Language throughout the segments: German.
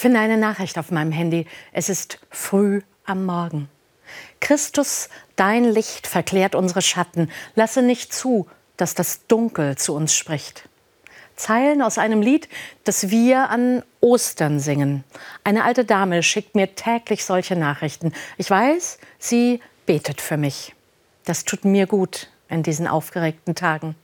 Finde eine Nachricht auf meinem Handy. Es ist früh am Morgen. Christus, dein Licht verklärt unsere Schatten. Lasse nicht zu, dass das Dunkel zu uns spricht. Zeilen aus einem Lied, das wir an Ostern singen. Eine alte Dame schickt mir täglich solche Nachrichten. Ich weiß, sie betet für mich. Das tut mir gut in diesen aufgeregten Tagen.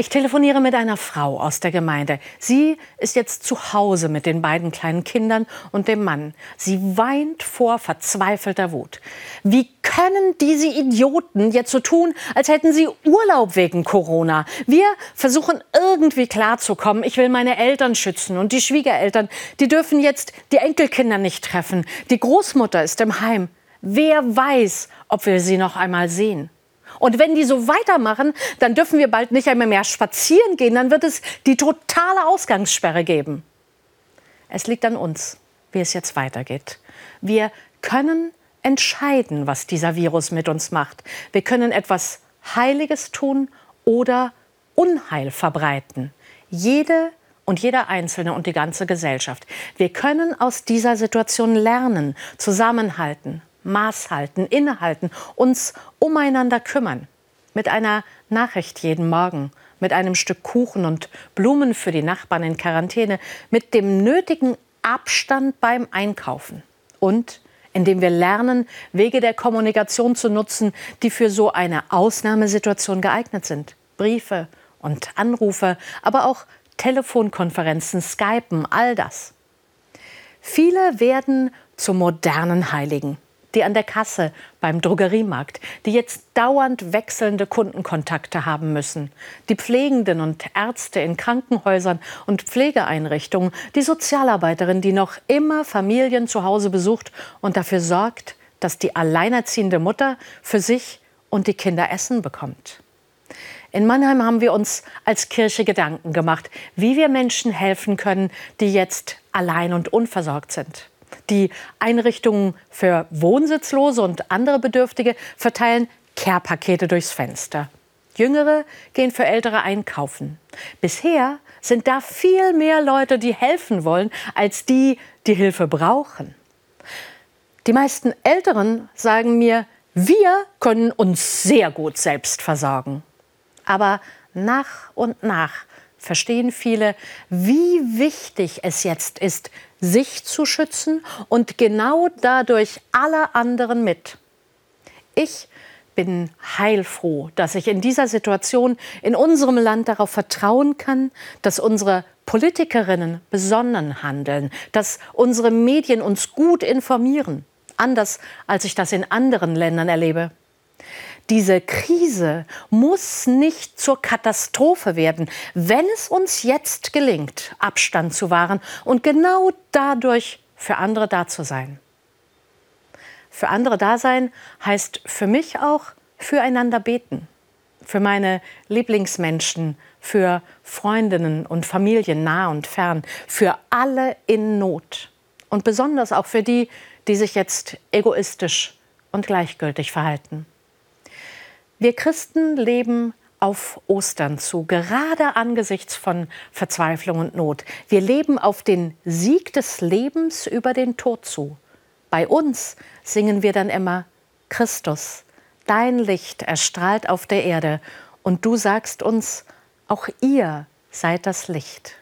Ich telefoniere mit einer Frau aus der Gemeinde. Sie ist jetzt zu Hause mit den beiden kleinen Kindern und dem Mann. Sie weint vor verzweifelter Wut. Wie können diese Idioten jetzt so tun, als hätten sie Urlaub wegen Corona? Wir versuchen irgendwie klarzukommen. Ich will meine Eltern schützen und die Schwiegereltern, die dürfen jetzt die Enkelkinder nicht treffen. Die Großmutter ist im Heim. Wer weiß, ob wir sie noch einmal sehen? Und wenn die so weitermachen, dann dürfen wir bald nicht einmal mehr spazieren gehen. Dann wird es die totale Ausgangssperre geben. Es liegt an uns, wie es jetzt weitergeht. Wir können entscheiden, was dieser Virus mit uns macht. Wir können etwas Heiliges tun oder Unheil verbreiten. Jede und jeder Einzelne und die ganze Gesellschaft. Wir können aus dieser Situation lernen, zusammenhalten, Maß halten, innehalten, uns umeinander kümmern. Mit einer Nachricht jeden Morgen, mit einem Stück Kuchen und Blumen für die Nachbarn in Quarantäne, mit dem nötigen Abstand beim Einkaufen und indem wir lernen, Wege der Kommunikation zu nutzen, die für so eine Ausnahmesituation geeignet sind. Briefe und Anrufe, aber auch Telefonkonferenzen, Skypen, all das. Viele werden zu modernen Heiligen die an der Kasse beim Drogeriemarkt, die jetzt dauernd wechselnde Kundenkontakte haben müssen, die Pflegenden und Ärzte in Krankenhäusern und Pflegeeinrichtungen, die Sozialarbeiterin, die noch immer Familien zu Hause besucht und dafür sorgt, dass die alleinerziehende Mutter für sich und die Kinder Essen bekommt. In Mannheim haben wir uns als Kirche Gedanken gemacht, wie wir Menschen helfen können, die jetzt allein und unversorgt sind. Die Einrichtungen für Wohnsitzlose und andere Bedürftige verteilen Care-Pakete durchs Fenster. Jüngere gehen für Ältere einkaufen. Bisher sind da viel mehr Leute, die helfen wollen, als die, die Hilfe brauchen. Die meisten Älteren sagen mir, wir können uns sehr gut selbst versorgen. Aber nach und nach verstehen viele, wie wichtig es jetzt ist, sich zu schützen und genau dadurch alle anderen mit. Ich bin heilfroh, dass ich in dieser Situation in unserem Land darauf vertrauen kann, dass unsere Politikerinnen besonnen handeln, dass unsere Medien uns gut informieren, anders als ich das in anderen Ländern erlebe. Diese Krise muss nicht zur Katastrophe werden, wenn es uns jetzt gelingt, Abstand zu wahren und genau dadurch für andere da zu sein. Für andere da sein heißt für mich auch füreinander beten, für meine Lieblingsmenschen, für Freundinnen und Familien nah und fern, für alle in Not und besonders auch für die, die sich jetzt egoistisch und gleichgültig verhalten. Wir Christen leben auf Ostern zu, gerade angesichts von Verzweiflung und Not. Wir leben auf den Sieg des Lebens über den Tod zu. Bei uns singen wir dann immer Christus, dein Licht erstrahlt auf der Erde und du sagst uns, auch ihr seid das Licht.